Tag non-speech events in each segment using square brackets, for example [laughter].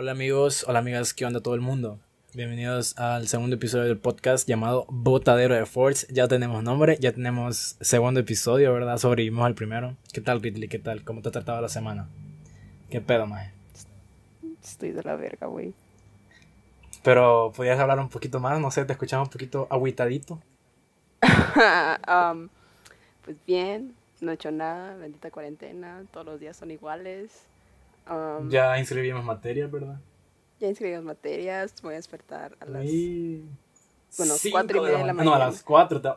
Hola amigos, hola amigas, ¿qué onda todo el mundo? Bienvenidos al segundo episodio del podcast llamado Botadero de Force. Ya tenemos nombre, ya tenemos segundo episodio, ¿verdad? Sobrevivimos al primero. ¿Qué tal, Ridley? ¿Qué tal? ¿Cómo te ha tratado la semana? ¿Qué pedo, maje? Estoy de la verga, güey. Pero, ¿podrías hablar un poquito más? No sé, te escuchamos un poquito agüitadito. [laughs] Um, pues bien, no he hecho nada, bendita cuarentena, todos los días son iguales. Um, Ya inscribimos materias, ¿verdad? ya inscribimos materias, voy a despertar a las... Bueno, cuatro y media de la No, a mañana. las cuatro. te-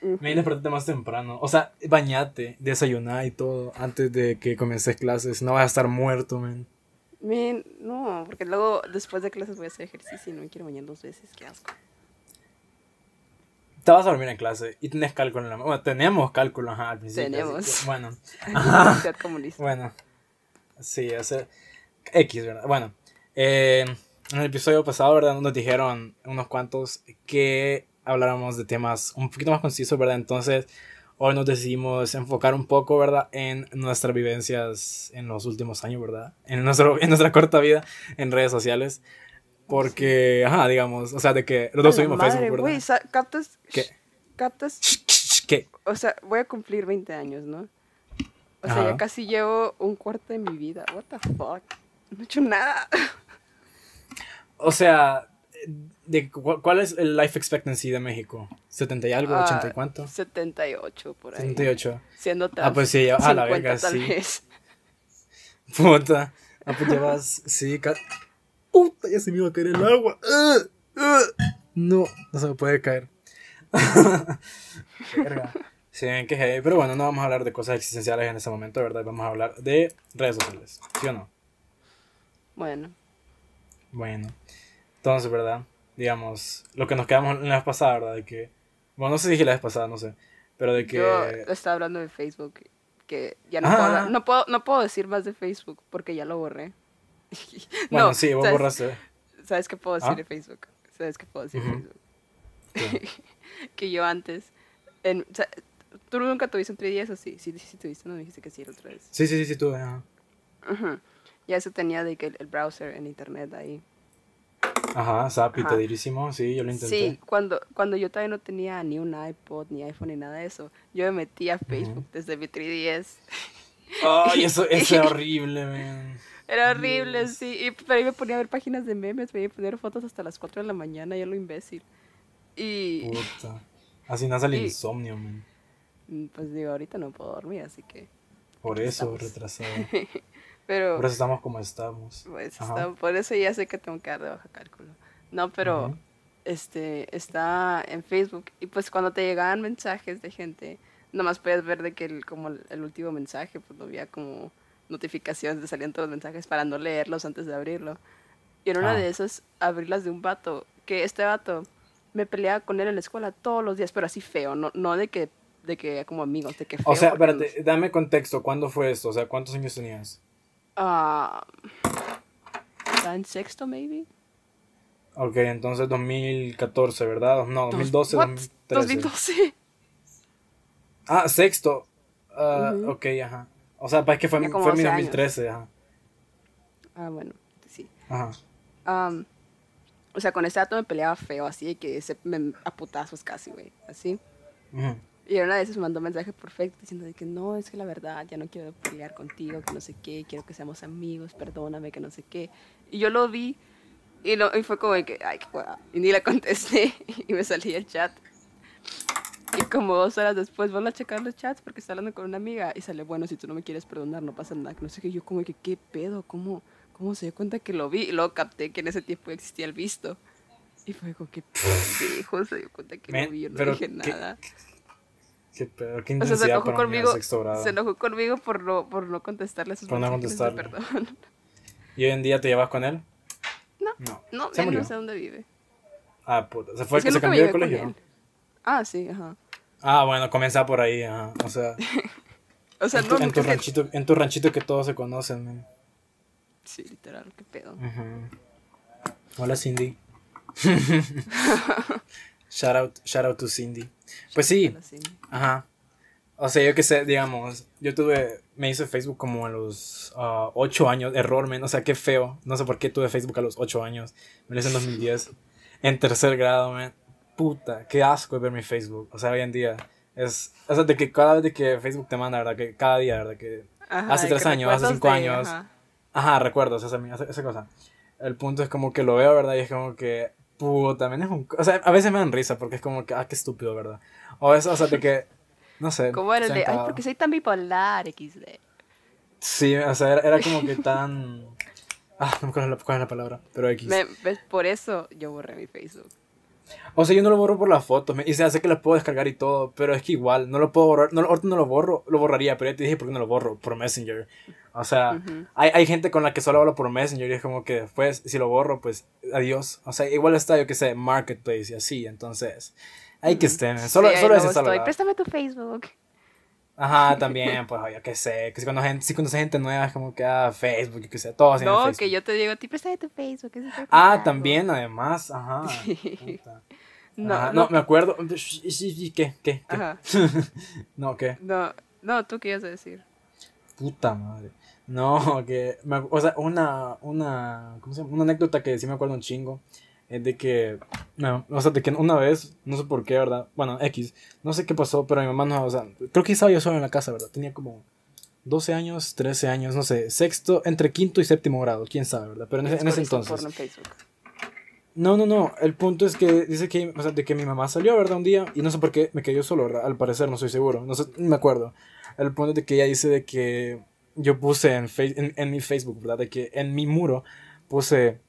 Ujú. Me despertaste más temprano. O sea, bañate, desayunar y todo antes de que comiences clases. No vas a estar muerto, man. Men, no, porque luego después de clases voy a hacer ejercicio y no me quiero bañar dos veces, qué asco. Te vas a dormir en clase y tenés cálculo en la Bueno, tenemos cálculo, ajá, al principio. Tenemos. que, bueno, [laughs] comunista. bueno. Sí, sea, X, ¿verdad? Bueno, eh, en el episodio pasado, ¿verdad? Nos dijeron unos cuantos que habláramos de temas un poquito más concisos, ¿verdad? Entonces, hoy nos decidimos enfocar un poco, ¿verdad? En nuestras vivencias en los últimos años, ¿verdad? En, nuestro, en nuestra corta vida en redes sociales. Porque, ajá, digamos, o sea, de que los dos subimos madre, Facebook, ¿verdad? Sa- captas... ¿Qué? Captas... ¿Qué? O sea, voy a cumplir 20 años, ¿no? O sea, ya casi llevo un cuarto de mi vida. What the fuck? No he hecho nada. O sea, de, cu- ¿cuál es el life expectancy de México? ¿70 y algo? Ah, ¿80 y cuánto? 78 por ahí. 78. Siendo Ah, pues sí, a la verga, sí. vez. [laughs] Puta. Ah, pues llevas. Sí, ca- Puta, ya se me iba a caer el agua. Ugh, ugh. No, no se me puede caer. [laughs] Verga. Sí, que heavy. Pero bueno, no vamos a hablar de cosas existenciales en ese momento, ¿verdad? Vamos a hablar de redes sociales. ¿Sí o no? Bueno, Bueno. Entonces, ¿verdad? Digamos, lo que nos quedamos la vez pasada, ¿verdad? De que. Bueno, no sé si dije la vez pasada, no sé. Pero de que. yo estaba hablando de Facebook. Que ya no, Ah. puedo, hablar- no, puedo, no puedo decir más de Facebook porque ya lo borré. [laughs] Bueno, No, sí, vos ¿sabes- borraste. ¿Sabes qué puedo decir ¿Ah? de Facebook? ¿Sabes qué puedo decir de Facebook? [laughs] que yo antes. En, ¿Tú nunca tuviste un 3DS o sí? Sí, sí, sí tuviste, no me dijiste que sí la otra vez. Sí, sí, sí, sí, tú. ajá. Ujú. Ya eso tenía de que el, el browser en internet ahí. Ajá, Ajá. pedidísimo, sí, yo lo intenté. Sí, cuando, cuando yo todavía no tenía ni un iPod, ni iPhone, ni nada de eso, yo me metía a Facebook desde mi 3DS. Ay, eso, [laughs] eso es horrible, man. Era horrible, Dios. sí. Y pero ahí me ponía a ver páginas de memes, me iba a poner fotos hasta las 4 de la mañana, ya lo imbécil. Y Puta. Así nace el Y- insomnio, man. Pues digo, ahorita no puedo dormir, así que... Por eso, estamos. retrasado. [laughs] Pero Por eso estamos como estamos. pues, está- por eso ya sé que tengo que dar de baja cálculo. No, pero este está en Facebook y pues cuando te llegaban mensajes de gente, nomás puedes ver de que el, como el, el último mensaje, pues no había como notificaciones, te salían todos los mensajes para no leerlos antes de abrirlo. Y en una Ah. de esas, abrirlas de un vato, que este vato me peleaba con él en la escuela todos los días, pero así feo, no, no de que de que como amigos, de que feo. O sea, espérate, dame contexto. ¿Cuándo fue esto? O sea, ¿cuántos años tenías? Ah, ¿Estaba en sexto, maybe? Ok, entonces 2014, ¿verdad? No, 2012, What? 2013. 2012. Ah, sexto. Ah, Ujú. Ok, ajá. O sea, es que fue, fue mi 12 años. 2013, ajá. Ah, bueno, sí. Ajá. Am, o sea, con este dato me peleaba feo, así que se me a putazos casi, güey, así. Ujú. Y una vez me mandó un mensaje Facebook diciendo de que no, es que la verdad ya no quiero pelear contigo, que no sé qué, quiero que seamos amigos, perdóname, que no sé qué. Y yo lo vi y, lo, y fue como de que, ay, qué hueva. Y ni le contesté [laughs] y me salí del chat. Y como dos horas después vuelvo a checar los chats porque está hablando con una amiga y sale, bueno, si tú no me quieres perdonar, no pasa nada. que No sé qué, yo como que, ¿qué pedo? ¿Cómo, ¿Cómo se dio cuenta que lo vi? Y luego capté que en ese tiempo existía el visto. Y fue como que, pendejo, se dio cuenta que Men, lo vi, yo no dije ¿qué- nada. Qué pedo, qué O sea, se intensidad enojó para conmigo, sexto grado. se enojó conmigo por no, por no contestarle a sus Por no de contestarle. perdón. ¿Y hoy en día te llevas con él? No. No. No, ¿Se él murió? no sé dónde vive. Ah, puta. ¿Se fue Es el que, se cambió de con colegio? él. Ah, sí, ajá. Ah, bueno, comienza por ahí, ajá. O sea, [laughs] O sea, en, no, tu, en, tu ranchito, en tu ranchito que todos se conocen, man. Sí, literal, qué pedo. Ujú. Hola, Cindy. [laughs] shout out, shout out to Cindy. Pues sí, ajá. O sea, yo que sé, digamos, yo tuve, me hice Facebook como a los 8 años, error, men, o sea, qué feo. No sé por qué tuve Facebook a los 8 años. Me lo hice en 2010, en tercer grado, man. Puta, qué asco ver mi Facebook. O sea, hoy en día es, o sea, de que cada vez que Facebook te manda, ¿verdad? Que cada día, ¿verdad? Que hace 3 años, hace 5 años. Ajá, ajá recuerdos, esa, esa cosa. El punto es como que lo veo, ¿verdad? Y es como que, también es un... O sea, a veces me dan risa porque es como que, ah, qué estúpido, ¿verdad? O eso, o sea, de que no sé. Como era el de, ay, porque soy tan bipolar, XD. Sí, o sea, era, como que tan... [laughs] Ah, no me acuerdo cuál es la palabra, pero X. ¿ves? Por eso yo borré mi Facebook. O sea, yo no lo borro por las fotos, y se hace que las puedo descargar y todo, pero es que igual, no lo puedo borrar, no, ahorita no lo borro, lo borraría, pero ya te dije por qué no lo borro, por Messenger. O sea, hay, hay, gente con la que solo hablo por Messenger y es como que después, si lo borro, pues adiós. O sea, igual está, yo que sé, Marketplace y así, entonces, hay que estar. Solo, solo es estoy. Préstame tu Facebook. Ajá, también, pues, yo qué sé, que si cuando gente, si conoce gente nueva es como que, ah, Facebook, yo qué sé, todos No, Facebook. que yo te digo, ti préstame tu Facebook. ah, también, además, [laughs] ajá. no, no, me acuerdo. ¿Qué? ¿Qué? ¿Qué? Ajá. [laughs] no, ¿qué? No, no, tú qué ibas a decir. Puta madre. No, [laughs] que, o sea, una, una, ¿cómo se llama? Una anécdota que sí me acuerdo un chingo es de que, no, o sea, de que una vez, no sé por qué, ¿verdad? Bueno, X, no sé qué pasó, pero mi mamá no, o sea, creo que estaba yo solo en la casa, ¿verdad? Tenía como 12 años, 13 años, no sé, sexto, entre quinto y séptimo grado, quién sabe, ¿verdad? Pero en, ese, en ese entonces. No, no, no, el punto es que dice que, o sea, de que mi mamá salió, ¿verdad? Un día, y no sé por qué me quedé solo, ¿verdad? Al parecer, no estoy seguro, no sé, me acuerdo. El punto es de que ella dice de que yo puse en, en, en mi Facebook, ¿verdad? De que en mi muro puse...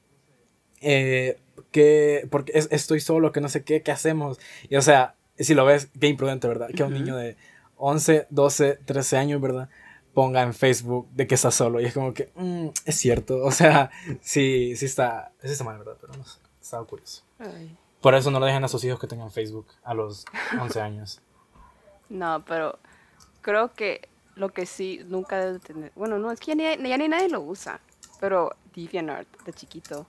Eh, que porque estoy solo, que no sé qué, ¿qué hacemos? Y o sea, si lo ves, qué imprudente, ¿verdad? Que un niño de 11, 12, 13 años, ¿verdad? Ponga en Facebook de que está solo. Y es como que, mm, es cierto. O sea, [laughs] sí, sí está, sí está mal, ¿verdad? Pero no sé, está curioso. Por eso no le dejen a sus hijos que tengan Facebook a los 11 [laughs] años. No, pero creo que lo que sí nunca debe tener. Bueno, no, es que ya ni, ya ni nadie lo usa. Pero DeviantArt de chiquito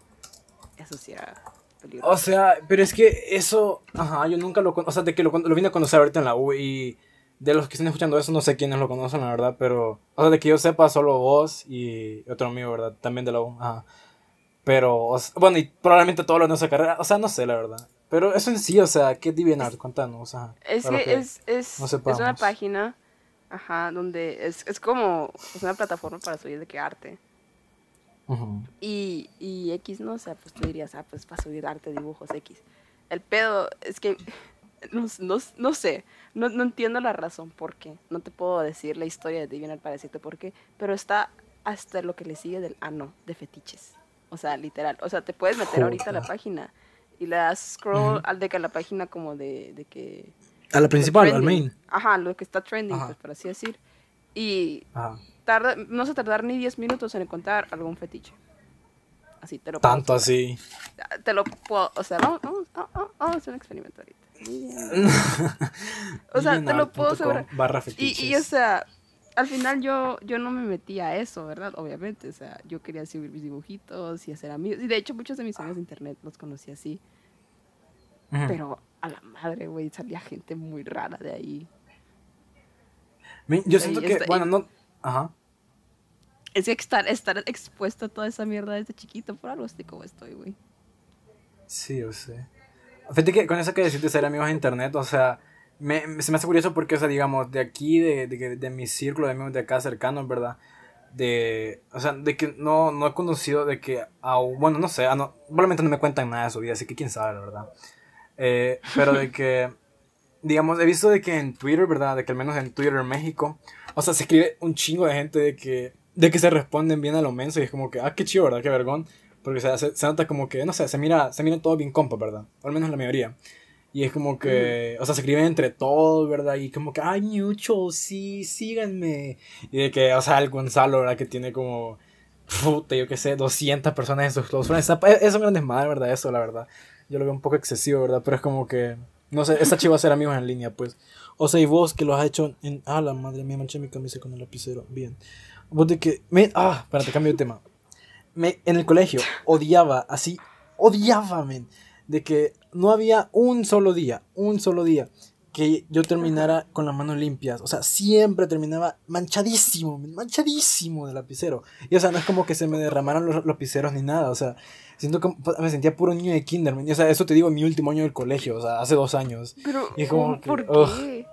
eso sí era peligroso. O sea, pero es que eso, ajá, yo nunca lo, o sea, de que lo, lo vine a conocer ahorita en la U y de los que están escuchando eso, no sé quiénes lo conocen, la verdad, pero, o sea, de que yo sepa, solo vos y otro amigo, ¿verdad? También de la U, ajá. Pero, bueno, y probablemente todos los de nuestra carrera, o sea, no sé, la verdad. Pero eso en sí, o sea, ¿qué DeviantArt? Contanos, sea. Es que, es, es, es una página, ajá, donde es, es como, es una plataforma para subir de qué arte y, y X, ¿no? O sea, pues tú dirías, ah, pues para subir arte, dibujos X. El pedo es que [laughs] no, no, no sé, no, no, entiendo la razón por qué. No te puedo decir la historia de DeviantArt para decirte por qué, pero está hasta lo que le sigue del ano de fetiches. O sea, literal. O sea, te puedes meter ahorita a la página y le das scroll al de que a la página como de, de que... A la principal, al main. Ajá, lo que está trending, pues por así decir. Y tarda, no se tardar ni 10 minutos en encontrar algún fetiche. Así te lo Tanto así. Te lo puedo, o sea, vamos, vamos, vamos, a hacer un experimento ahorita. [laughs] o sea, te lo puedo asegurar. Y, y, o sea, al final yo, yo no me metí a eso, ¿verdad? Obviamente, o sea, yo quería subir mis dibujitos y hacer amigos. Y de hecho, muchos de mis amigos de internet los conocí así. Pero a la madre, güey, salía gente muy rara de ahí. Yo siento que, bueno, no. Ajá. Es que estar, estar expuesto a toda esa mierda desde chiquito, por algo estoy como estoy, güey. Sí, yo sé. Fíjate que con eso que decís de ser amigos de internet, o sea, me, se me hace curioso porque, o sea, digamos, de aquí, de, de, de mi círculo de amigos de acá cercanos, ¿verdad? De, o sea, de que no, no he conocido de que, bueno, no sé, no, probablemente no me cuentan nada de su vida, así que quién sabe, la verdad. Eh, pero de [laughs] que digamos, he visto de que en Twitter, ¿verdad? De que al menos en Twitter en México, o sea, se escribe un chingo de gente de que, de que se responden bien a lo menso y es como que, ah, qué chido, ¿verdad? Qué vergón. Porque se, se, nota como que, no sé, se mira, se mira todo bien compa, ¿verdad? O al menos la mayoría. Y es como que, o sea, se escriben entre todos, ¿verdad? Y como que, ay, mucho, sí, síganme. Y de que, o sea, el Gonzalo, ¿verdad? Que tiene como, puta, yo qué sé, 200 personas en sus close friends. Es un gran desmadre, ¿verdad? Eso, la verdad. Yo lo veo un poco excesivo, ¿verdad? Pero es como que, no sé, va a ser amigos en línea, pues. O sea, y vos que lo has hecho en. Ah, la madre mía, manché mi camisa con el lapicero. Bien. Vos de que. Me... Ah, espérate, cambio de tema. Me, en el colegio odiaba, así, odiaba, men. De que no había un solo día, un solo día, que yo terminara con las manos limpias. O sea, siempre terminaba manchadísimo, manchadísimo de lapicero. Y o sea, no es como que se me derramaran los lapiceros ni nada. O sea, siento que me sentía puro niño de kinder. O sea, eso te digo en mi último año del colegio, o sea, hace dos años. Pero, Y como que, ¿por ugh. qué?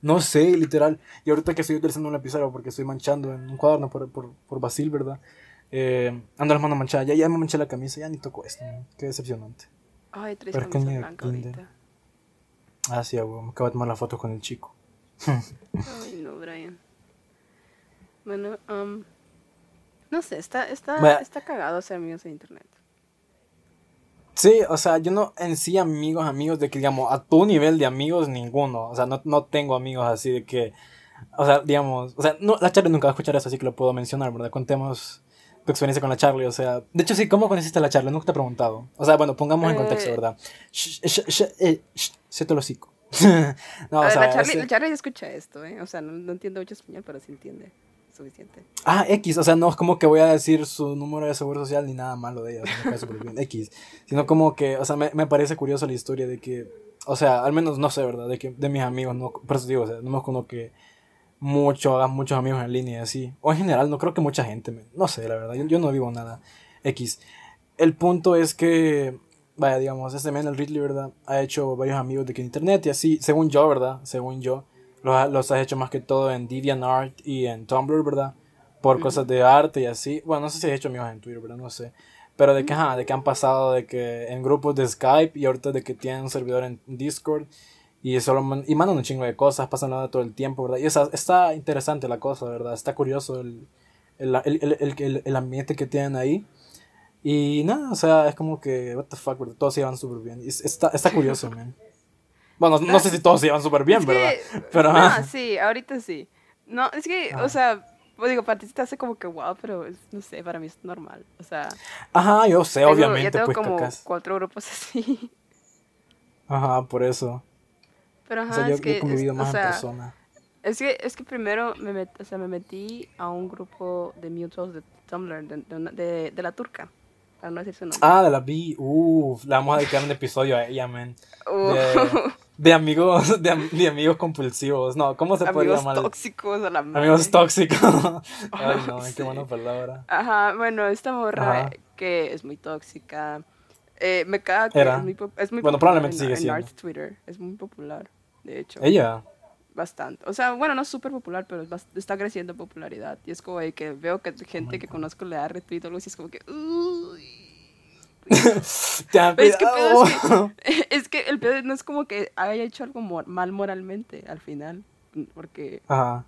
No sé, literal. Y ahorita que estoy utilizando un lapicero porque estoy manchando en un cuaderno por, por, por Basil, ¿verdad? Eh, ando las manos manchadas. Ya, ya me manché la camisa, ya ni toco esto. ¿no? Qué decepcionante. Ay, tres Pero camisas blancas ahorita. Ah, sí, abuelo. Me acabo de tomar la foto con el chico. [laughs] Ay, no, Brian. Bueno, um, no sé, está, está, está cagado hacer amigos en internet. Sí, o sea, yo no en sí amigos, amigos de que, digamos, a tu nivel de amigos, ninguno. O sea, no, no tengo amigos así de que, o sea, digamos, o sea, no, la Charlie nunca va a escuchar eso, así que lo puedo mencionar, ¿verdad? Contemos tu experiencia con la Charlie, o sea, de hecho, sí, ¿cómo conociste a la Charlie? Nunca te he preguntado. O sea, bueno, pongamos en contexto, Eh. ¿verdad? Sh, sé tu hocico. [laughs] no, o sea, la, Charlie, ese- la Charlie escucha esto, ¿eh? O sea, no, no entiendo mucho español, pero sí entiende. Suficiente. Ah, X, o sea, no es como que voy a decir su número de seguro social ni nada malo de ella, bien, X, sino como que, o sea, me, me parece curioso la historia de que, o sea, al menos no sé, ¿verdad? De que de mis amigos, no, por eso digo, o sea, no me como que mucho, hagas muchos amigos en línea y así, o en general, no creo que mucha gente, me- no sé, la verdad, yo, yo no vivo nada, X. El punto es que, vaya, digamos, este men, el Ridley, ¿verdad? Ha hecho varios amigos de que en internet y así, según yo, ¿verdad? Según yo, los, los has hecho más que todo en DeviantArt y en Tumblr, ¿verdad? Por cosas de arte y así. Bueno, no sé si has hecho amigos en Twitter, ¿verdad? No sé. Pero de que, ajá, de que han pasado de que en grupos de Skype y ahorita de que tienen un servidor en Discord y solo man- y mandan un chingo de cosas, pasan hablando todo el tiempo, ¿verdad? Y esa, está interesante la cosa, ¿verdad? Está curioso el, el, el, el, el- el- el ambiente que tienen ahí. Y nada, o sea, es como que, what the fuck, ¿verdad? Todos se llevan súper bien. Y es- está, está curioso, [laughs] man. Bueno, no sé si todos se llevan súper bien, ¿verdad? que- Pero, no, ajá. sí, ahorita sí. No, es que, Ah. o sea, pues digo, para ti te hace como que wow, pero es- no sé, para mí es normal. O sea, Ajá, yo sé, tengo- obviamente, ya tengo pues como cacas. cuatro grupos así. Ajá, por eso. Pero ajá, O sea, yo, es yo que, he convivido es, más o sea, en persona. Es que, es que primero me, met- o sea, me metí a un grupo de mutuals de Tumblr, de, de, de- de la turca, para no decir su nombre. Ah, de la vi. Uff, le vamos a dedicar un episodio a ella, man. Uh, De, de amigos, [laughs] de, de amigos compulsivos. No, ¿cómo se amigos llamar? tóxicos a la madre. Amigos tóxicos. [laughs] [laughs] Ay, no, Sí. qué buena palabra. Ajá, bueno, esta morra Ajá. que es muy tóxica. Eh, me caga que Era. es muy, es muy Bueno, popular probablemente en, sigue en siendo. Art Twitter. Es muy popular, de hecho. Ella. Bastante. O sea, bueno, no es súper popular, pero es está creciendo en popularidad. Y es como de que veo que gente que conozco le da retweet o algo así, es como que... "Uy". [laughs] Pero es que, pedo es cuidado. [laughs] [laughs] es que el pedo no es como que haya hecho algo mor- mal moralmente al final. Porque... Ajá.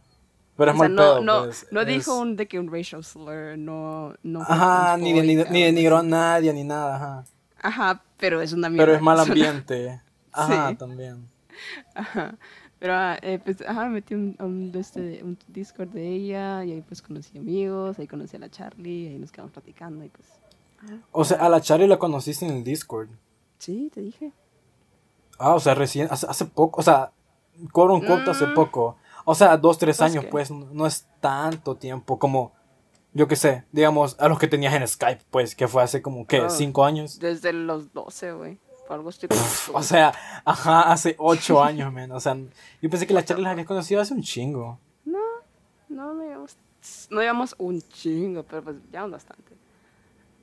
Pero es sea, mal no, pedo, no, pues, no es- dijo un, de que un racial slur, no... no Ajá, ni, de- ni, ni denigró a nadie, ni nada, ajá. Ajá, pero es una mierda. Pero es mal ambiente. Ajá, Sí. también. [laughs] Ajá. Pero ah, eh, pues, ajá, me metí un, un, este, un Discord de ella y ahí pues conocí amigos, ahí conocí a la Charlie, ahí nos quedamos platicando y pues... ajá. O sea, a la Charlie la conociste en el Discord. Sí, te dije. Ah, o sea, recién, hace, hace poco, o sea, quote unquote hace Mm. poco. O sea, dos, tres Pues años, pues, no, es tanto tiempo como, yo qué sé, digamos, a los que tenías en Skype, pues, que fue hace como, ¿qué? Ah. ¿Cinco años? Desde los 12, güey. Algo estoy O sea, ajá, hace ocho [laughs] años, man. O sea, yo pensé que la Charlie la había conocido hace un chingo. No, no, no llevamos, no llevamos un chingo, pero pues llevamos bastante.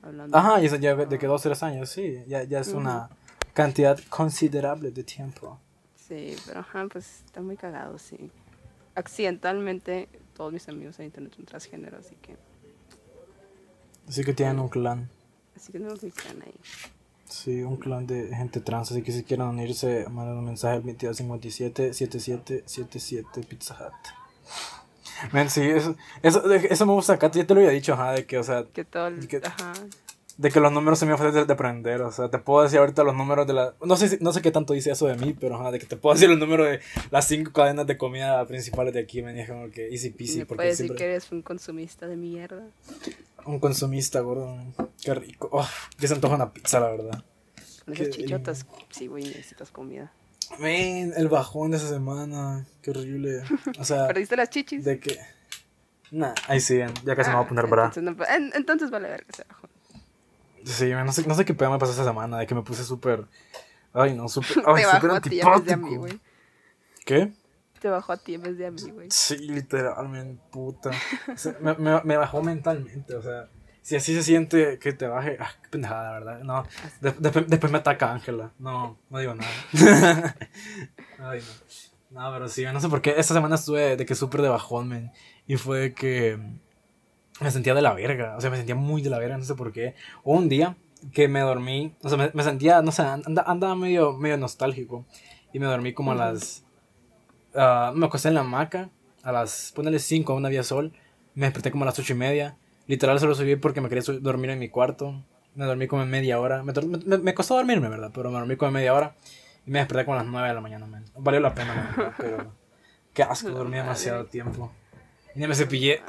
Hablando. Ajá, y eso ya de que dos, tres años, sí, ya, ya es una cantidad considerable de tiempo. Sí, pero ajá, pues está muy cagado, sí. Accidentalmente, todos mis amigos en internet son transgénero, así que... Así que tienen un clan. Así que no nos ubican ahí. Sí, un clan de gente trans, así que si quieren unirse, manden un mensaje al 2257 7777 Pizza Hut. [laughs] Man, sí, eso, eso, eso me gusta acá, ya te lo había dicho, ajá, de que, o sea, Que todo el... Que- Ajá. de que los números se me fáciles de, de aprender, o sea, te puedo decir ahorita los números de la, no sé, no sé qué tanto dice eso de mí, pero ajá, de que te puedo decir el número de las cinco cadenas de comida principales de aquí, y es como que easy peasy, ¿Me porque puedes decir siempre que eres un consumista de mierda? Un consumista, gordo, qué rico, oh, que se antoja una pizza, la verdad. Esas chichotas, sí, güey, necesitas comida. Man, el bajón de esa semana, qué horrible, o sea, ¿Perdiste las chichis? de que, nah, ahí sí, ya casi me voy a Ah, poner bra. Entonces, no- en- entonces vale ver que se bajó. Sí, no sé, no sé qué pedo me pasó esa semana, de que me puse súper, ay no, súper, [laughs] ay, súper a ya mí, antipático. ¿Qué? Te bajó a ti en vez de a mí, güey. Sí, literalmente, puta. O sea, me, me, me bajó mentalmente, o sea. Si así se siente que te baje, ah, qué pendejada, ¿verdad? No, de- después, después me ataca Ángela. No, no digo nada. [laughs] Ay, no. No, pero sí, no sé por qué. Esta semana estuve de que súper de bajón, man. Y fue que me sentía de la verga. O sea, me sentía muy de la verga, no sé por qué. Hubo un día que me dormí, o sea, me, me sentía, no sé, anda- andaba medio, medio nostálgico. Y me dormí como a las. Ah, me acosté en la hamaca a las. Ponele 5, aún había sol. Me desperté como a las ocho y media. Literal solo subí porque me quería dormir en mi cuarto. Me dormí como en media hora. Me, me, me costó dormirme, ¿verdad? Pero me dormí como en media hora. Y me desperté como a las 9 de la mañana, man. Valió la pena, verdad, pero... [laughs] Qué asco, dormí demasiado tiempo. Y me cepillé.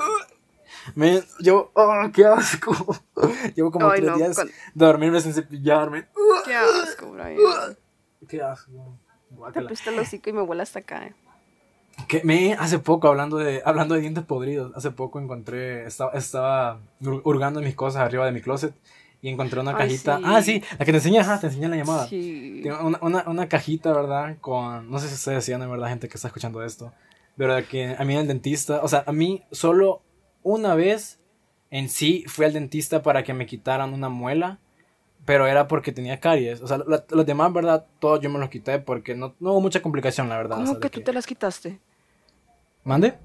Man, yo... ¡Oh, qué asco! [laughs] Llevo como Ay, tres no, días con- de dormirme sin cepillarme. Qué asco, Brian. Qué asco. Te Guácala. apesta el hocico y me vuela hasta acá. eh. Que me hace poco hablando de hablando de dientes podridos, hace poco encontré estaba estaba hur- hurgando en mis cosas arriba de mi closet y encontré una Ay, cajita. sí. Ah, sí, la que te enseñé, ajá, te enseñé en la llamada. Sí. Una, una, una cajita, ¿verdad? Con no sé si ustedes decían, de verdad, gente que está escuchando esto, pero de que a mí el dentista, o sea, a mí solo una vez en sí fui al dentista para que me quitaran una muela. Pero era porque tenía caries. O sea, la- los demás, ¿verdad? Todos yo me los quité porque no, no hubo mucha complicación, la verdad. o ¿Cómo sea, que tú te las quitaste? ¿Mande?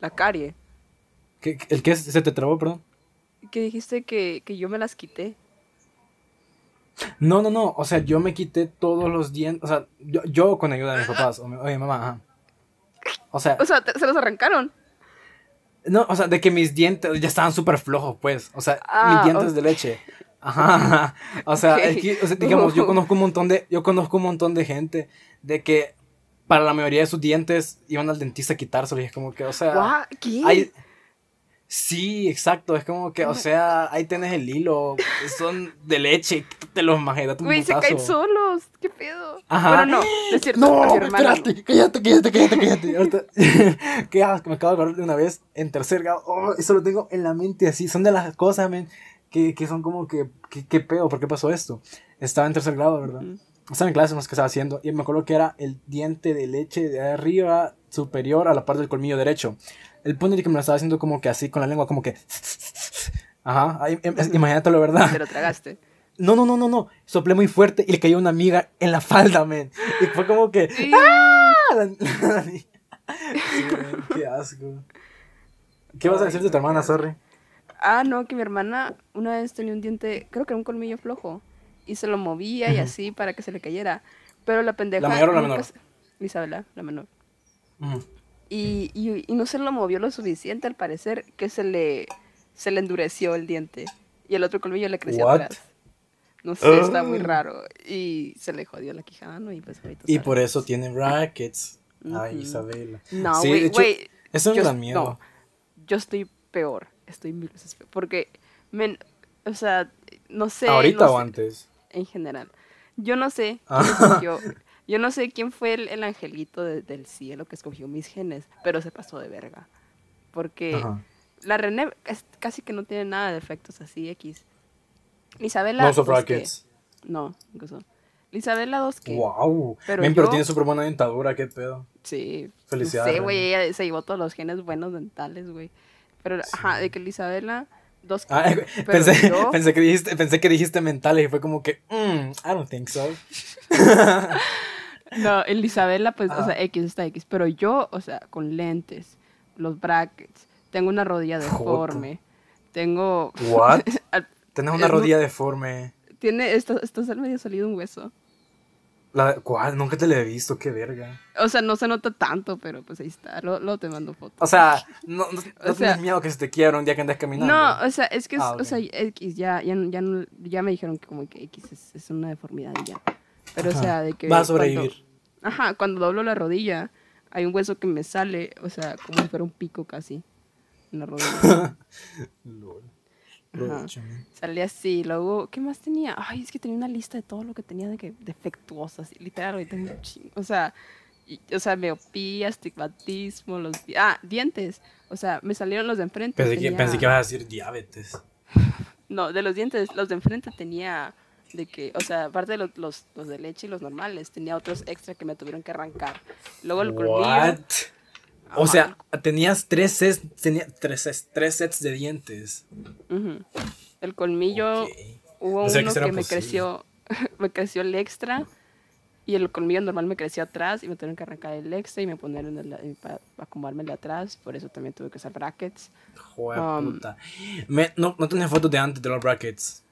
La carie. ¿Qué- qué- ¿El que se te trabó, perdón? Que dijiste que, que yo me las quité. No, no, no. O sea, yo me quité todos los dientes. O sea, yo, yo con ayuda de mis papás o mi, o mi mamá. Ajá. O sea, O sea, te- se los arrancaron. no, o sea, de que mis dientes ya estaban súper flojos, pues. O sea, Ah, mis dientes ok. de leche. Ajá. ajá. O sea, Ok. es que, o sea, digamos, yo conozco un montón de, yo conozco un montón de gente de que para la mayoría de sus dientes iban al dentista a quitárselos y es como que, o sea, ¿Qué? hay, Sí, exacto, es como que, o sea, ahí tenés el hilo, son de leche, te los un Güey, se caen solos. ¿Qué pedo? Ajá. Bueno, no, no es cierto. No, espérate, cállate, cállate, cállate, cállate. Ahorita, [laughs] qué asco, me acabo de acordar de una vez en tercer grado. Oh, eso lo tengo en la mente así. Son de las cosas, men, que, que son como que, que, qué pedo, ¿por qué pasó esto? Estaba en tercer grado, ¿verdad? Estaba en clase, no sé qué estaba haciendo. Y me acuerdo que era el diente de leche de arriba, superior a la parte del colmillo derecho. El punto de que me lo estaba haciendo como que así, con la lengua, como que. Ajá, em- es- imagínatelo, ¿verdad? Te lo tragaste. No, no, no, no, no. Soplé muy fuerte y le cayó una amiga en la falda, men. Y fue como que. Sí. ¡Ah! La- la- sí, men, qué asco. ¿Qué vas a decir de tu hermana, sorry? Ah, no, que mi hermana una vez tenía un diente, creo que era un colmillo flojo, y se lo movía y así para que se le cayera. Pero la pendeja. ¿La mayor o la menor? se- Isabela, la menor. Y, y, y no se lo movió lo suficiente, al parecer, que se le, se le endureció el diente. Y el otro colmillo le creció What? atrás. No sé, está muy Ah. raro. Y se le jodió la quijada, ¿no? Y pues ahorita Y por eso tiene brackets. Ay, Ujú. Isabela. No, Sí, güey, hecho, güey. Es un yo- gran miedo. no, yo estoy peor. Estoy mil veces peor. Porque, men, o sea, no sé. ¿Ahorita no o sé, antes? En general. Yo no sé. Ah. quién escogió- [laughs] yo no sé quién fue el, el angelito de- del cielo que escogió mis genes, pero se pasó de verga. Porque Ajá. la René es- casi que no tiene nada de efectos así X. Isabela. No brackets. No, incluso. Isabela 2 que. Wow. Pero Men, pero yo- tiene súper buena dentadura, qué pedo. Sí. Felicidades, No sé, güey, ella se llevó todos los genes buenos dentales, güey. Pero, ajá, de que la Isabela, dos Ah, [laughs] pensé, yo- pensé, que dijiste, pensé que dijiste mentales y fue como que, mm, I don't think so. [laughs] No, el Isabela, pues, o Ajá. sea, X está X. Pero yo, o sea, con lentes, los brackets, tengo una rodilla deforme, tengo... What? [laughs] Tienes una rodilla deforme. Tiene, está, está medio salido un hueso. La, ¿Cuál? Nunca te la he visto, qué verga. O sea, no se nota tanto, pero pues ahí está. Luego, te mando fotos. O sea, no, [laughs] no, no O sea- tienes miedo que se te quiebra un día que andes caminando. No, o sea, es que, es- Ah, o sea. X, ya, ya, ya, no- ya me dijeron que como que X es, es una deformidad y ya. Pero, Ajá. o sea, de que... Va a cuando- sobrevivir. ajá, cuando doblo la rodilla, hay un hueso que me sale, o sea, como si fuera un pico casi, en la rodilla. [laughs] Lol. Salía así, luego, ¿qué más tenía? Ay, es que tenía una lista de todo lo que tenía de que defectuosas, literal, ahorita tengo un chingo, o sea, y- o sea, miopía, astigmatismo, los, di- ah, dientes, o sea, me salieron los de enfrente. Pensé, que, pensé que ibas a decir diabetes. No, de los dientes, los de enfrente tenía De que, o sea, aparte de los, los, los de leche y los normales, tenía otros extra que me tuvieron que arrancar. Luego el colmillo. O sea, tenías tres sets, tenía tres, sets- tres sets de dientes. El colmillo, hubo No uno que me creció, [laughs] me creció el extra y el colmillo normal me creció atrás y me tuvieron que arrancar el extra y me poner en el, para acomodarme el de atrás, por eso también tuve que usar brackets. Joder, Um, puta. Me- no, no tenía fotos de antes de los brackets.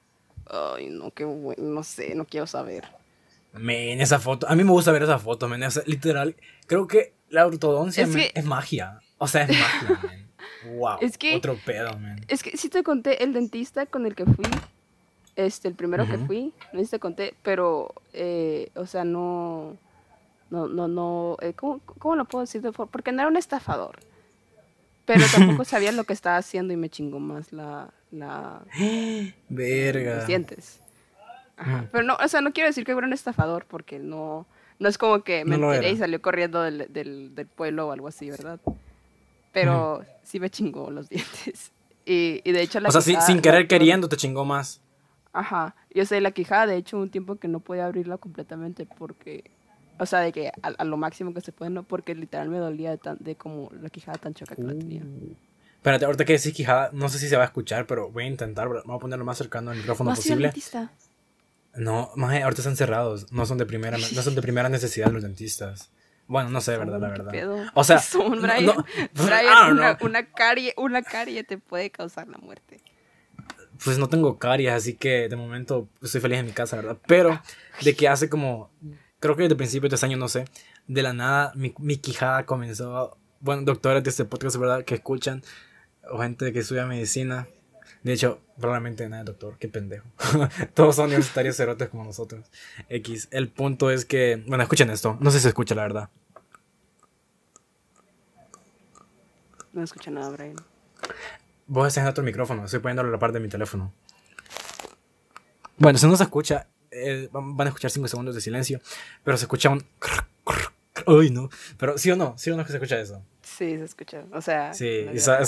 Ay, no, qué bueno, no sé, no quiero saber. Men, esa foto. A mí me gusta ver esa foto, men. esa- literal, creo que la ortodoncia Es men, que- es magia. O sea, es magia. [laughs] Wow. Es que- Otro pedo, men. Es que sí te conté, el dentista con el que fui, este, el primero que fui, no sé si te conté, pero, eh, o sea, no, no, no, no, eh, ¿cómo, cómo lo puedo decir? de for- Porque no era un estafador, pero tampoco [laughs] sabía lo que estaba haciendo y me chingó más la, la, [gasps] Verga. los dientes. Ajá. Ujú. Pero no, o sea, no quiero decir que era un estafador porque no, no es como que me No enteré y salió corriendo del, del, del pueblo o algo así, ¿verdad? Pero sí me chingó los [laughs] dientes. Y, y de hecho la O sea, quijada- sin querer queriendo te chingó más. Ajá. Yo sé, la quijada, de hecho, un tiempo que no podía abrirla completamente porque, o sea, de que a, a lo máximo que se puede, no, porque literal me dolía de, tan, de como la quijada tan choca que la tenía. Uh. Espérate, ahorita que decís quijada, no sé si se va a escuchar, pero voy a intentar, voy a ponerlo más cercano al micrófono No posible. No, maje, ahorita están cerrados. No son de primera, no son de primera necesidad los dentistas. Bueno, no sé, verdad, la ¿Qué verdad. pedo? O sea, Son, no- Brian, no, pues, Brian, una, una carie, una carie te puede causar la muerte. Pues no tengo caries, así que de momento estoy feliz en mi casa, ¿verdad? Pero de que hace como, creo que desde principios de este año, no sé, de la nada mi, mi quijada comenzó, bueno, doctores de este podcast, ¿verdad? Que escuchan, o gente que estudia medicina. De hecho, probablemente nada, doctor, qué pendejo. [laughs] Todos son universitarios cerotes como nosotros. X. El punto es que, bueno, escuchen esto. No sé si se escucha, la verdad. No escucha nada, Brian. Voy a hacer otro micrófono, estoy poniéndolo a la parte de mi teléfono. Bueno, si no se escucha, eh, van van a escuchar 5 segundos de silencio, pero se escucha un... [laughs] Uy, no. Pero sí o no, sí o no que se escucha eso. Sí, se escucha. O sea, Sí, no, está,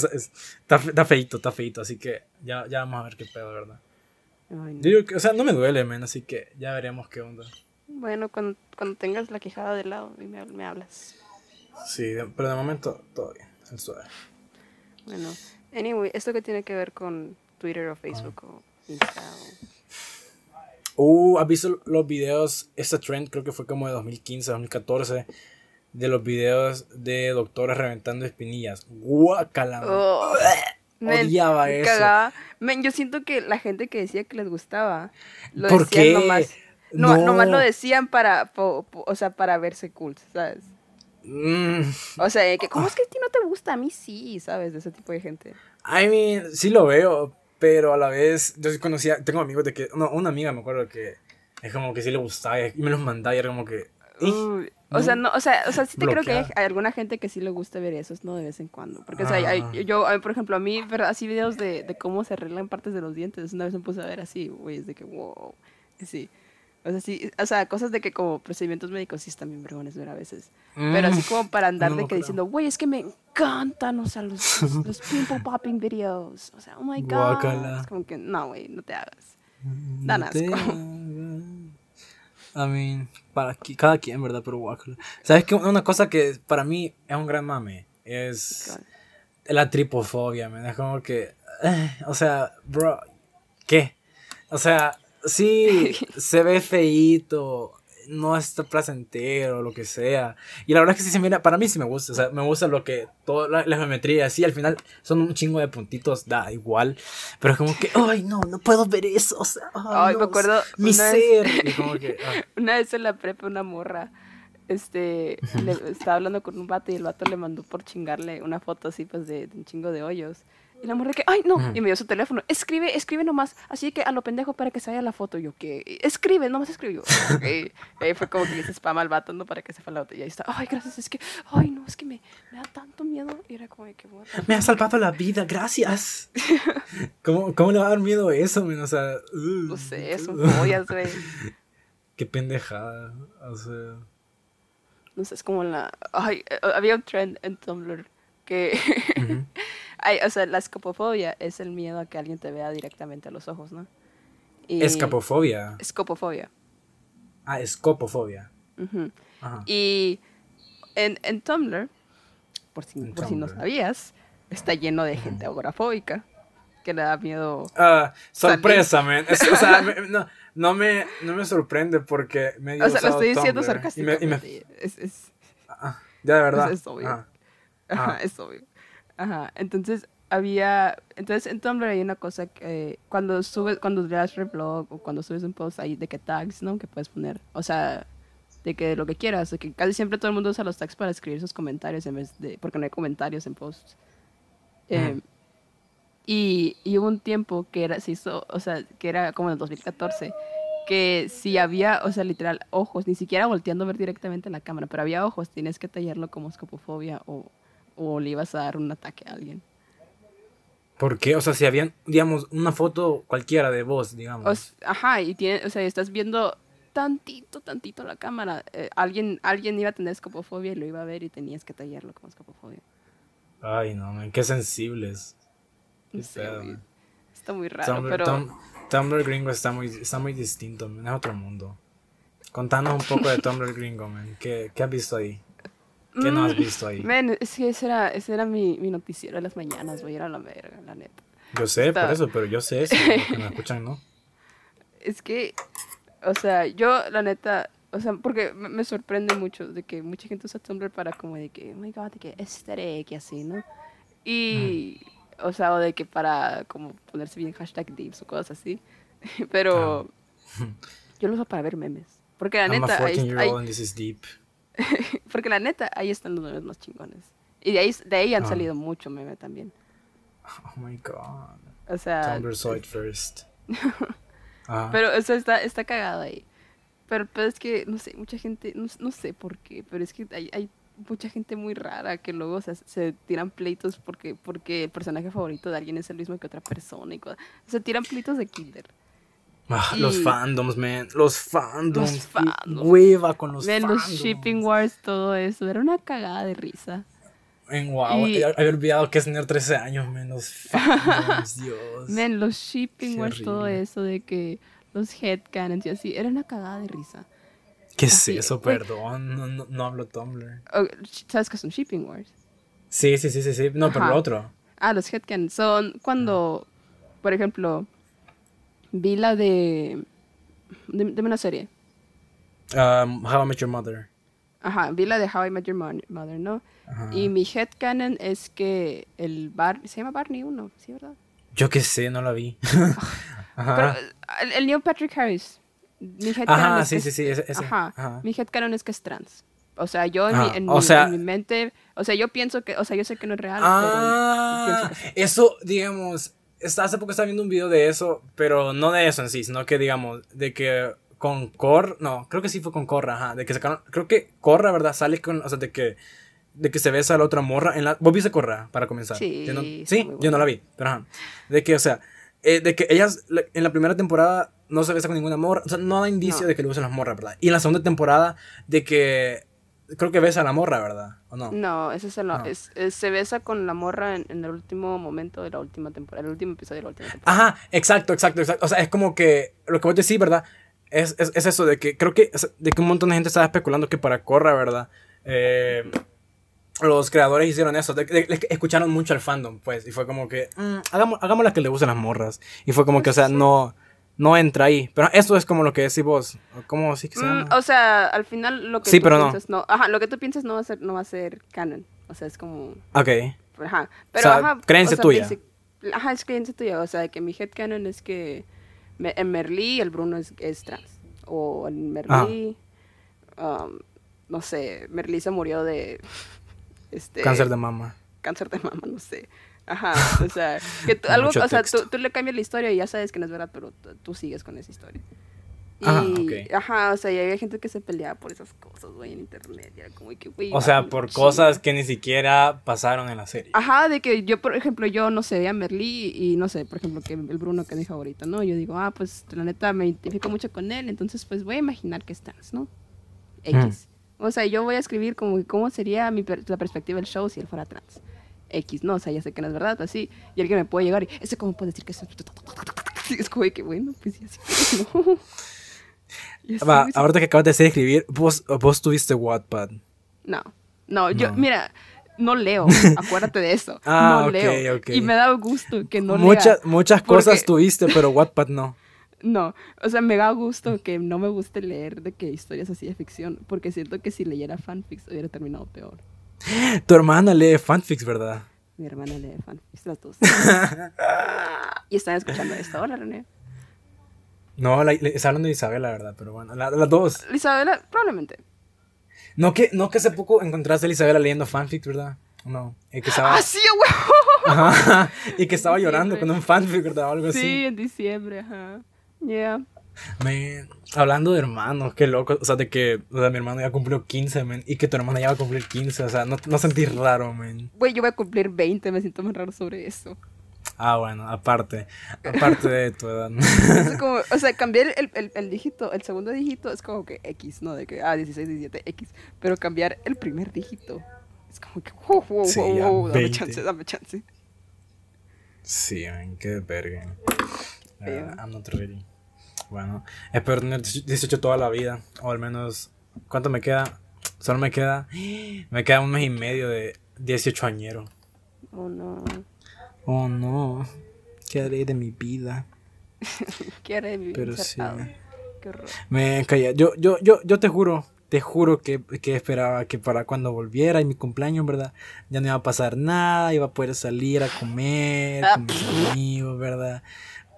está feito, está feito, así que ya, ya vamos a ver qué pedo, ¿verdad? Ay, no. Yo digo que, o sea, no me duele, men, así que ya veremos qué onda. Bueno, cuando, cuando tengas la quijada de lado, y me, me hablas. Sí, pero de momento todo bien, es suave. Bueno, anyway, ¿esto qué tiene que ver con Twitter o Facebook o Insta? Uh, ¿has visto los videos? Esta trend creo que fue como de 2015, 2014. De los videos de doctores reventando espinillas. Guacala. Oh, Odiaba me eso. cagaba. Yo siento que la gente que decía que les gustaba, lo ¿Por decían qué? nomás. No, No. Nomás lo decían para, po- po- o sea, para verse cool, ¿sabes? Mm, O sea, que, ¿cómo es que a ti no te gusta? A mí sí, ¿sabes? De ese tipo de gente. I mean, sí lo veo, pero a la vez, yo conocía, tengo amigos de que, no, una amiga me acuerdo que es como que sí le gustaba y me los mandaba y era como que, o sea, no, o sea, o sea, sí te creo que hay, alguna gente que sí le gusta ver esos, ¿no? De vez en cuando. Porque, o sea, hay- Ah. yo, por ejemplo, a mí, así videos de, de cómo se arreglan partes de los dientes, una vez me puse a ver así, güey, es de que, wow, sí. O sea, sí, o sea, cosas de que como procedimientos médicos sí están bien vergones ver a veces. Pero así Mm, como para andar no de que diciendo, güey, es que me encantan, o sea, los, [laughs] los, los pimple popping videos. O sea, oh my god. Guácala. Es como que, no, güey, no te hagas. Dan No te asco. hagas. I mean, para qui- cada quien, ¿verdad? Pero guácala. ¿Sabes qué? Una cosa que para mí es un gran mame es la tripofobia, man. Es como que, eh, o sea, bro, ¿qué? O sea, sí, [laughs] se ve feíto, no está placentero, lo que sea. Y la verdad es que sí se mira, para mí sí me gusta, o sea, me gusta lo que, toda la, la geometría, sí, al final son un chingo de puntitos, da igual. Pero es como que, ay, no, no puedo ver eso, o sea, ay, Ay, no, me acuerdo mi una vez- ser. Y [laughs] como que, ah, Una vez en la prepa una morra, este, le, estaba hablando con un vato y el vato le mandó por chingarle una foto así pues de, de un chingo de hoyos. Y la morra que, ay no, y me dio su teléfono, escribe, escribe nomás, así que a lo pendejo para que se vaya la foto. Y yo que, escribe, nomás escribe. Yo, "Ok". [laughs] Y ahí fue como que hice spam al vato, ¿no? Para que se la foto. Y ahí está, ay, gracias, es que, ay no, es que me, me da tanto miedo. Y era como de que, the me has salvado la vida, gracias. [laughs] ¿Cómo, cómo le va a dar miedo eso, man? O sea, uh, No sé, son joyas, güey. [laughs] Qué pendejada. O sea. No sé, es como la... Ay, eh, había un trend en Tumblr que... [laughs] O sea, la escopofobia es el miedo a que alguien te vea directamente a los ojos, ¿no? Y- Escapofobia. Escopofobia. Ah, escopofobia. Ajá. Y en, en Tumblr, por si, En por si no sabías, está lleno de gente agorafóbica que le da miedo. Ah, sorpresa, man. Es- o sea, me- no, [laughs] no, me, no me sorprende porque me O sea, lo estoy diciendo sarcásticamente. Es, es, ah, ya de verdad. es obvio. Ajá, Ah. es obvio. Ajá, entonces había, entonces en Tumblr hay una cosa que cuando subes, cuando le das reblog o cuando subes un post ahí de que tags, ¿no? Que puedes poner, o sea, de que lo que quieras, de que casi siempre todo el mundo usa los tags para escribir sus comentarios en vez de, porque no hay comentarios en posts. Eh, y, y hubo un tiempo que era, se hizo, o sea, que era como en el 2014, que si había, o sea, literal, ojos, ni siquiera volteando a ver directamente la cámara, pero había ojos, tienes que tallarlo como escopofobia o, o le ibas a dar un ataque a alguien. ¿Por qué? O sea, si habían, digamos, una foto cualquiera de vos, digamos. O ajá, y tiene, o sea, estás viendo tantito, tantito la cámara. eh, alguien, alguien iba a tener escopofobia y lo iba a ver y tenías que tallarlo como escopofobia. Ay, no, man, qué sensibles. Qué pedo, man. Está muy raro, Tumblr, pero... Tum- Tumblr gringo está muy, está muy distinto, man, es otro mundo. Contanos un poco de [laughs] Tumblr gringo, man. ¿Qué, qué has visto ahí? ¿Qué no has Mm, visto ahí? Men, es que ese era, ese era mi, mi noticiero de las mañanas, voy a ir a la verga, la neta. Yo sé, por está- eso, pero yo sé eso, que me escuchan, ¿no? [laughs] Es que, o sea, yo la neta, o sea, porque me, sorprende mucho de que mucha gente usa Tumblr para como de que, oh my god, de que aesthetic y así, ¿no? Y, o sea, o de que para como ponerse bien hashtag dips o cosas así. [laughs] Pero yo lo uso para ver memes. Porque la I'm a neta, 14 ahí, year ahí- old and this is deep. [laughs] porque la neta, ahí están los memes más chingones. Y de ahí, de ahí han Ah. salido mucho meme también. Oh my god. O sea, Tumblr saw it first. Ajá. [laughs] Pero eso está, está cagado ahí. Pero, pero es que, no sé, mucha gente, no, no sé por qué, pero es que hay, hay mucha gente muy rara que luego se, se tiran pleitos porque, porque el personaje favorito de alguien es el mismo que otra persona y cosas. Se tiran pleitos de Kinder. Ah, Los fandoms, man. Los fandoms. Los fandoms. Hueva con los Ven los fandoms. shipping wars, todo eso. Era una cagada de risa. En wow. Y- Había olvidado que es tener 13 años, man. Los fandoms, [laughs] Dios. Ven los shipping wars, todo eso de que los headcanons y así. Era una cagada de risa. ¿Qué es así, eso? güey. Perdón. No, no, no hablo Tumblr. Oh, ¿Sabes qué son shipping wars? Sí, sí, sí, sí. sí. No, pero Ajá. lo otro. Ah, los headcanons son cuando, por ejemplo, vi la de... Dime dime una serie. Um, How I Met Your Mother. Ajá, vi la de How I Met Your Mother, ¿no? Ajá. Y mi headcanon es que el Bar... Se llama Barney 1, ¿sí, verdad? Yo qué sé, no la vi. [laughs] Ajá. Pero el, el Neil Patrick Harris. Mi Ajá, es sí, que sí, sí, ese- ese. Ajá, Ajá. mi headcanon es que es trans. O sea, yo en, Ah, mi, en, o mi- sea- en mi mente... O sea, yo pienso que... O sea, yo sé que no es real, Ah, pero eso, digamos, hace poco estaba viendo un video de eso, pero no de eso en sí, sino que, digamos, de que con Cor, no, creo que sí fue con Corra, ajá, de que sacaron, creo que Corra, ¿verdad? Sale con, o sea, de que, de que se besa a la otra morra en la, ¿vos viste Corra, para comenzar? Sí, Yo no- sí, yo no la vi, pero ajá, de que, o sea, eh, de que ellas la- en la primera temporada no se besa con ninguna morra, o sea, no da indicio No. de que le usen las morras, ¿verdad? Y en la segunda temporada, de que, creo que besa a la morra, ¿verdad? ¿O no? No, ese es el, No. es- es- se besa con la morra en, en el último momento de la última temporada, el último episodio de la última temporada. Ajá, exacto, exacto, exacto. O sea, es como que lo que vos decís, ¿verdad? Es, es, es eso de que creo que, de que un montón de gente estaba especulando que para Corra, ¿verdad? Eh, los creadores hicieron eso, de, de- de escucharon mucho al fandom, pues, y fue como que, mm, hagamos, hagamos la que le gusten las morras. Y fue como que, o sea, no, no entra ahí. Pero eso es como lo que decís vos. ¿Cómo sí que se Mm, llama? o sea, al final lo que Sí, tú pero piensas no. Ajá, lo que tú piensas no va a ser, no va a ser canon. O sea, es como. Ok. Ajá. Pero sea, ajá. creencia o sea, tuya. basic- ajá, es creencia tuya. O sea, de que mi headcanon es que me- en Merlí el Bruno es, es trans. O en Merlí. um, no sé, Merlí se murió de. [laughs] Este, Cáncer de mama. cáncer de mama, no sé. Ajá, o sea, que tú- [laughs] algo, o sea, tú, tú le cambias la historia y ya sabes que no es verdad, pero tú, sigues con esa historia. Y, Ajá, ok. ajá, o sea, y había gente que se peleaba por esas cosas, güey, en internet. Y era como que, güey. O sea, por cosas que ni siquiera pasaron en la serie. Ajá, de que yo, por ejemplo, yo, no sé, veía a Merlí y no sé, por ejemplo, que el Bruno que es mi favorito, ¿no? Yo digo, ah, pues la neta me identifico mucho con él, entonces pues voy a imaginar que es trans, ¿no? X. O sea, yo voy a escribir como que cómo sería mi per- la perspectiva del show si él fuera trans. X, ¿no? O sea, ya sé que no es verdad, así. Y alguien me puede llegar y, ¿ese cómo puede decir que es es como que, bueno, pues ya [laughs] sí, no. Va, ahorita que acabas de decir escribir, vos, vos tuviste Wattpad. No, no, yo, No. mira, no leo, [laughs] acuérdate de eso. Ah, no leo. Y me da gusto que no muchas, lea. muchas porque- cosas tuviste, pero Wattpad no. [laughs] No, o sea, me da gusto que no me guste leer de que historias así de ficción, porque siento que si leyera fanfics hubiera terminado peor. Tu hermana lee fanfics, ¿verdad? Mi hermana lee fanfics, las dos. [laughs] y están escuchando esto ahora, René. No, la, la- está hablando de Isabela, ¿verdad? Pero bueno, la- las dos. Isabela, probablemente. No que, no que hace poco encontraste a Isabela leyendo fanfics, ¿verdad? No. Y que estaba, ¡Ah, sí, huevo! Ajá, [laughs] y que estaba llorando con un fanfic, ¿verdad? O algo Sí, así. en diciembre, ajá. Yeah. Man, hablando de hermanos, qué loco. O sea, de que o sea, mi hermano ya cumplió 15, man. Y que tu hermana ya va a cumplir 15. O sea, no, no sentís raro, man. Güey, yo voy a cumplir 20, me siento más raro sobre eso. Ah, bueno, aparte. Aparte de tu edad. [laughs] Es como, o sea, cambiar el, el, el dígito, el segundo dígito es como que X, ¿no? De que, ah, 16, 17, X. Pero cambiar el primer dígito es como que, wow, wow, Sí, wow, wow, dame 20. chance, dame chance. Sí, man, qué verga. Verdad, I'm not ready. Bueno, espero tener 18 toda la vida. O al menos, ¿cuánto me queda? Solo me queda. Me queda un mes y medio de 18 añero. Oh, no. Oh no. ¿Qué haré de mi vida? [laughs] Quiere vivir Pero encerrado. sí. Qué horror. Me calla. Yo, yo, yo, yo te juro, te juro que, que esperaba que para cuando volviera y mi cumpleaños, ¿verdad? Ya no iba a pasar nada, iba a poder salir a comer Ah. con mis amigos, ¿verdad?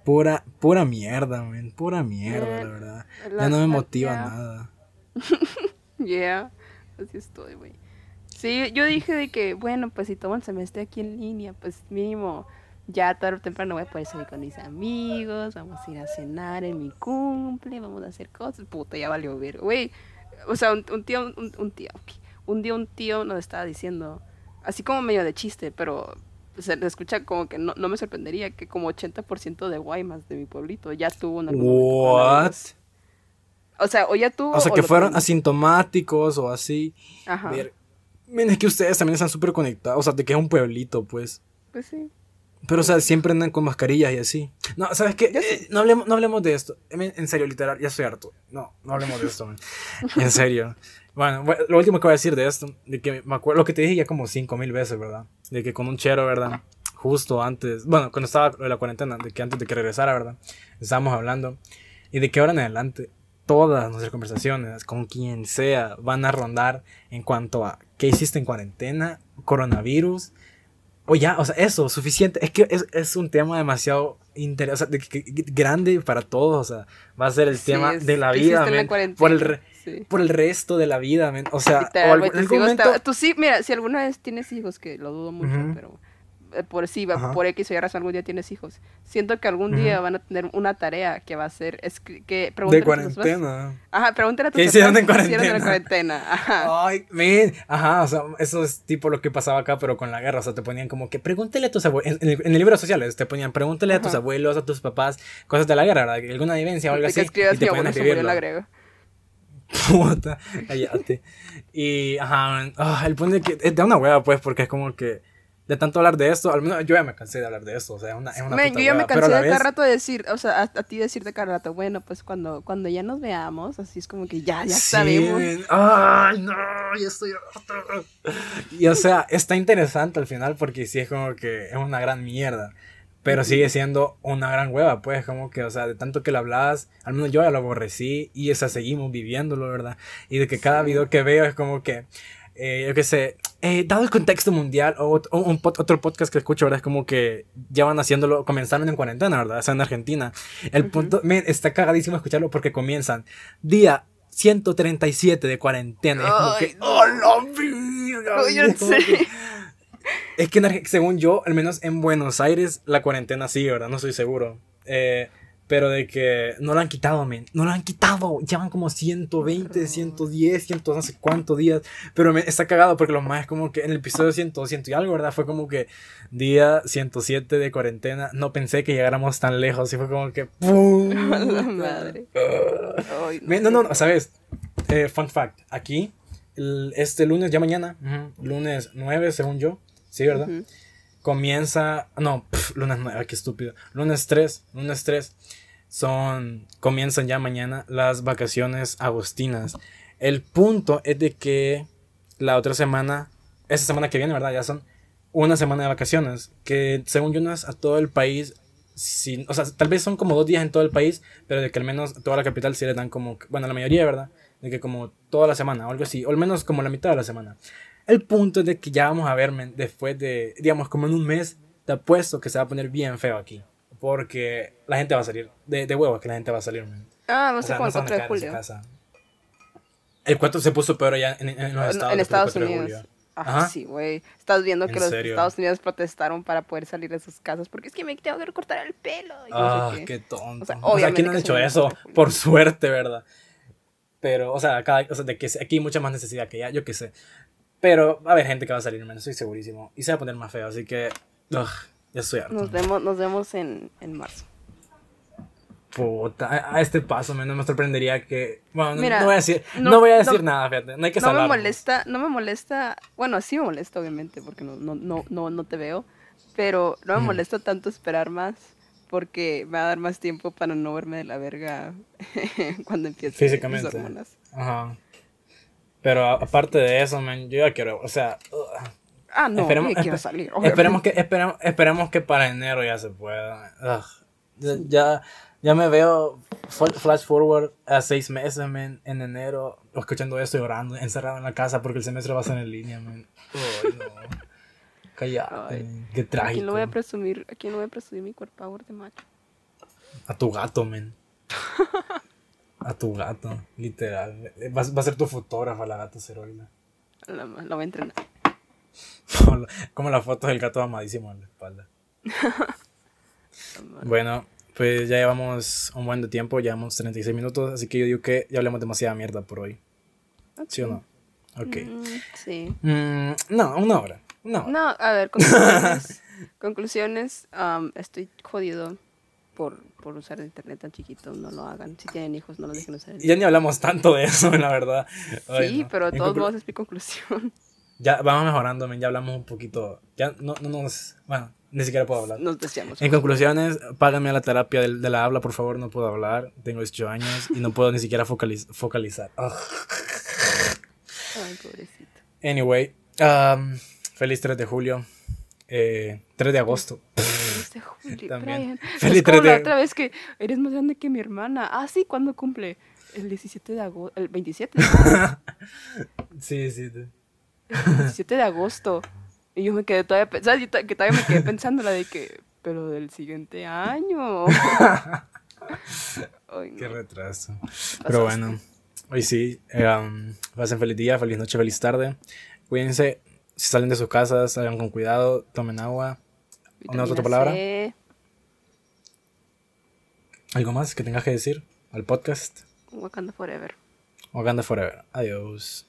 Pura, pura mierda, man. Pura mierda, la Man, verdad. la- Ya no me la- motiva nada. [laughs] Yeah, así estoy, güey. Sí, yo dije de que, bueno, pues si tomo el semestre aquí en línea, pues mínimo ya tarde o temprano voy a poder salir con mis amigos, vamos a ir a cenar en mi cumple, vamos a hacer cosas. Puta, ya valió ver, güey. O sea, un, un tío, un, un tío, un día un tío nos estaba diciendo, así como medio de chiste, pero se escucha como que no, no me sorprendería que como 80% de Guaymas de mi pueblito ya tuvo un algún momento What? O sea, o ya tuvo. O sea, que fueron asintomáticos o así. Ajá. Ver- Miren, es que ustedes también están súper conectados. O sea, de que es un pueblito, pues. Pues sí. Pero, o sea, siempre andan con mascarillas y así. No, ¿sabes qué? Eh, no, hablemos, no hablemos de esto. En en serio, literal, ya estoy harto. No, no hablemos de esto, man. [laughs] En serio. Bueno, bueno, lo último que voy a decir de esto, de que me acuerdo lo que te dije ya como cinco mil veces, ¿verdad? De que con un chero, ¿verdad? Justo antes, bueno, cuando estaba de la cuarentena, de que antes de que regresara, ¿verdad? Estábamos hablando. Y de que ahora en adelante, todas nuestras conversaciones, con quien sea, van a rondar en cuanto a qué hiciste en cuarentena, coronavirus, o ya, o sea, eso, suficiente. Es que es, es un tema demasiado interesante, grande para todos. O sea, va a ser el Sí, tema es- de la ¿qué vida, en la por, el Sí. por el resto de la vida, men. O sea, o Literal, güey, en tus algún momento. te- Tú sí, mira, si alguna vez tienes hijos, que lo dudo mucho, Ujú. pero eh, por sí, va- Ajá. por X o Y razón algún día tienes hijos. Siento que algún día van a tener una tarea que va a ser que De pregúntale a cuarentena. Ajá, pregúntale a tus ¿Qué hicieron en qué hicieron en cuarentena? cuarentena. Ajá. Ay, men, ajá, o sea, eso es tipo lo que pasaba acá, pero con la guerra, o sea, te ponían como que pregúntale a tus abuelos, en, el- en el libro de sociales, te ponían pregúntale a tus Ajá. abuelos, a tus papás, cosas de la guerra, ¿verdad? Alguna vivencia o algo así, y te ponían a en escribirlo. Puta, cállate. Y, ajá, man, ah, el punto es que es de una hueva, pues, porque es como que de tanto hablar de esto, al menos yo ya me cansé de hablar de esto, o sea, es una, es una Men, puta yo ya me hueva, pero cansé de cada vez- rato de decir, o sea, a, a ti decirte cada rato, bueno, pues cuando, cuando ya nos veamos, así es como que ya, ya Sí, sabemos. Ay, no, ya estoy. Y o sea, está interesante al final porque sí es como que es una gran mierda. Pero sigue siendo una gran hueva, pues, como que, o sea, de tanto que lo hablabas, al menos yo ya lo aborrecí y, o sea, seguimos viviéndolo, ¿verdad? Y de que cada video que veo es como que, eh, yo qué sé, eh, dado el contexto mundial o, o un otro podcast que escucho, ¿verdad? Es como que llevan haciéndolo, comenzaron en cuarentena, ¿verdad? O sea, en Argentina. El Ujú. punto, men, está cagadísimo escucharlo porque comienzan día 137 de cuarentena. y es como Ay, que, no. ¡oh, la verga! No, yo como sé. que- es que según yo, al menos en Buenos Aires, la cuarentena sigue, ¿verdad? No estoy seguro. Eh, pero de que no lo han quitado, men. No lo han quitado. Llevan como 120, 110, 100, no sé cuántos días. Pero men, está cagado porque lo más es como que en el episodio 100, 100 y algo, ¿verdad? Fue como que día 107 de cuarentena. No pensé que llegáramos tan lejos. Y fue como que [laughs] ¡pum! La madre. Ay, Men, No, no, no, ¿sabes? Eh, fun fact. Aquí, el- este lunes, ya mañana, ujú, lunes 9, según yo. Sí, ¿verdad? Comienza, no, lunes 9, qué estúpido. Lunes 3, lunes 3 son, comienzan ya mañana las vacaciones agostinas. El punto es de que la otra semana, esa semana que viene, ¿verdad? Ya son una semana de vacaciones, que según yo no es a todo el país, sin, o sea, tal vez son como dos días en todo el país, pero de que al menos toda la capital sí le dan como, bueno, la mayoría, ¿verdad? De que como toda la semana o algo así, o al menos como la mitad de la semana. El punto es de que ya vamos a ver, men, después de, digamos, como en un mes, te apuesto que se va a poner bien feo aquí. Porque la gente va a salir, de, de huevo que la gente va a salir, men. Ah, no sé no el se van a 4 de julio. El 4 se puso peor allá en, en los estados. en Estados 4 de Unidos. julio. Ah, Ajá. sí, güey. Estás viendo ¿En que los serio? Estados Unidos protestaron para poder salir de sus casas porque es que me tengo que recortar el pelo. y no Ah, sé qué. qué tonto. O sea, O sea, aquí no han hecho eso, por suerte, ¿verdad? Pero, o sea, acá, o sea, de que aquí hay mucha más necesidad que ya, yo qué sé. Pero va a haber gente que va a salir, menos estoy segurísimo. Y se va a poner más feo, así que. ugh, ya estoy harto. Nos vemos, nos vemos en, en marzo. Puta, a, este paso, me, no me sorprendería que. Bueno, no- Mira, no voy a decir, no, no- voy a decir no- nada, fíjate. No hay que No me molesta, no me molesta, bueno, sí me molesta obviamente porque no, no, no, no, no te veo, pero no me molesta tanto esperar más porque me va a dar más tiempo para no verme de la verga [laughs] cuando empiece mis Físicamente. hormonas. Ajá. Pero a- aparte de eso, man, yo ya quiero, o sea. ugh. Ah, no, Esperemos- espe- salir. Esperemos que, esperemos, esperemos que para enero ya se pueda. Ugh. Ya, ya, me veo fl- flash forward a seis meses, man, en enero, escuchando esto y llorando, encerrado en la casa porque el semestre va a ser en línea, man. Ay, no. Man. Qué ¿A quién trágico. lo voy a presumir? ¿A quién lo voy a presumir mi cuerpo de macho? A tu gato, man. [laughs] A tu gato, literal. Va, va a ser tu fotógrafa la gata Ceroila. La, la voy a entrenar. Como la foto del gato amadísimo en la espalda. [laughs] Bueno, pues ya llevamos un buen de tiempo, llevamos 36 minutos, así que yo digo que ya hablemos demasiada mierda por hoy. ¿Sí o no? Ok. Mm, sí. Mm, no, una hora. Hora. No, a ver, conclusiones. [laughs] conclusiones, am, estoy jodido por, por usar el internet tan chiquito. No lo hagan. Si tienen hijos, no los dejen usar el Ya ni hablamos tanto de eso, [laughs] la verdad. Ay, Sí, no. pero de todos modos es mi conclusión. [laughs] Ya vamos mejorando, ya hablamos un poquito. Ya no, no nos. Bueno, ni siquiera puedo hablar. Nos deseamos. En conclusiones, págame la terapia del- de, la habla, por favor. No puedo hablar. Tengo 18 años y no puedo ni siquiera focaliz- focalizar. [laughs] Ay, pobrecito. Anyway, um, feliz 3 de julio. Eh, 3 de agosto. También. Brian. [laughs] Feliz es como 3 de- la otra vez que eres más grande que mi hermana. Ah, sí, ¿cuándo cumple? El 17 de agosto. El 27. [laughs] Sí, sí. El 17 de agosto. Y yo me quedé todavía, ¿sabes? Que todavía me quedé pensando la de que, pero del siguiente año. [laughs] Ay, no. Qué retraso. Pero bueno, hoy sí. eh, um, pasen feliz día, feliz noche, feliz tarde. Cuídense. Si salen de sus casas, salgan con cuidado, tomen agua. ¿Una otra palabra? C, ¿Algo más que tengas que decir al podcast? Wakanda Forever. Wakanda Forever. Adiós.